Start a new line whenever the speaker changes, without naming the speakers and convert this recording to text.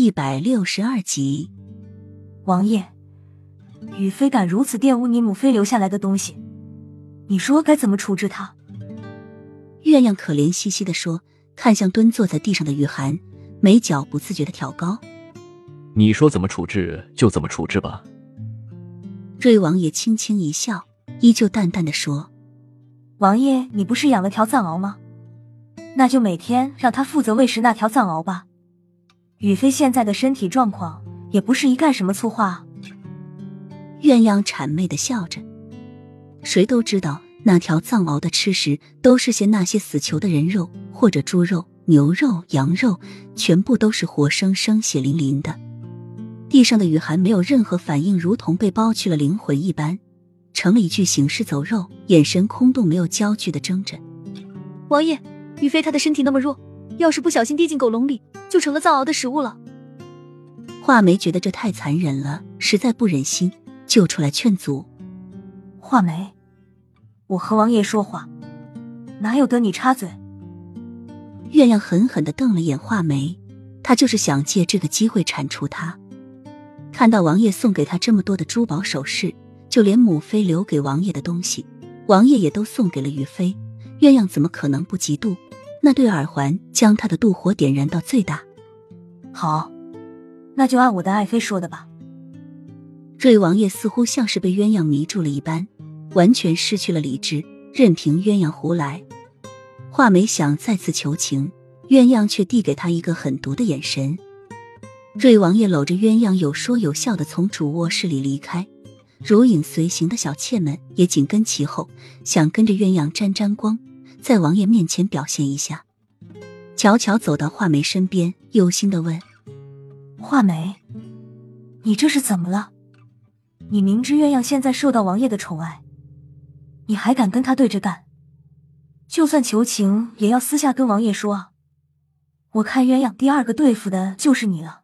第一百六十二集，
王爷，雨飞敢如此玷污你母妃留下来的东西，你说该怎么处置他？
月亮可怜兮兮的说，看向蹲坐在地上的雨涵，眉角不自觉的挑高。
你说怎么处置就怎么处置吧。
瑞王爷轻轻一笑，依旧淡淡的说：“
王爷，你不是养了条藏獒吗？那就每天让他负责喂食那条藏獒吧。”雨飞现在的身体状况也不是一干什么粗话。
鸳鸯谄媚的笑着，谁都知道那条藏獒的吃食都是些那些死囚的人肉，或者猪肉、牛肉、羊肉，全部都是活生生、血淋淋的。地上的雨涵没有任何反应，如同被剥去了灵魂一般，成了一具行尸走肉，眼神空洞，没有焦距的睁着。
王爷，宇飞他的身体那么弱。要是不小心跌进狗笼里，就成了藏獒的食物了。
画眉觉得这太残忍了，实在不忍心，就出来劝阻。
画眉，我和王爷说话，哪有得你插嘴？
鸳鸯狠狠的瞪了眼画眉，他就是想借这个机会铲除他。看到王爷送给他这么多的珠宝首饰，就连母妃留给王爷的东西，王爷也都送给了于妃，鸳鸯怎么可能不嫉妒？那对耳环将他的妒火点燃到最大。
好，那就按我的爱妃说的吧。
瑞王爷似乎像是被鸳鸯迷住了一般，完全失去了理智，任凭鸳鸯胡来。画眉想再次求情，鸳鸯却递给他一个狠毒的眼神。瑞王爷搂着鸳鸯，有说有笑的从主卧室里离开，如影随形的小妾们也紧跟其后，想跟着鸳鸯沾沾光。在王爷面前表现一下，悄悄走到画眉身边，忧心的问：“
画眉，你这是怎么了？你明知鸳鸯现在受到王爷的宠爱，你还敢跟他对着干？就算求情，也要私下跟王爷说啊！我看鸳鸯第二个对付的就是你了。”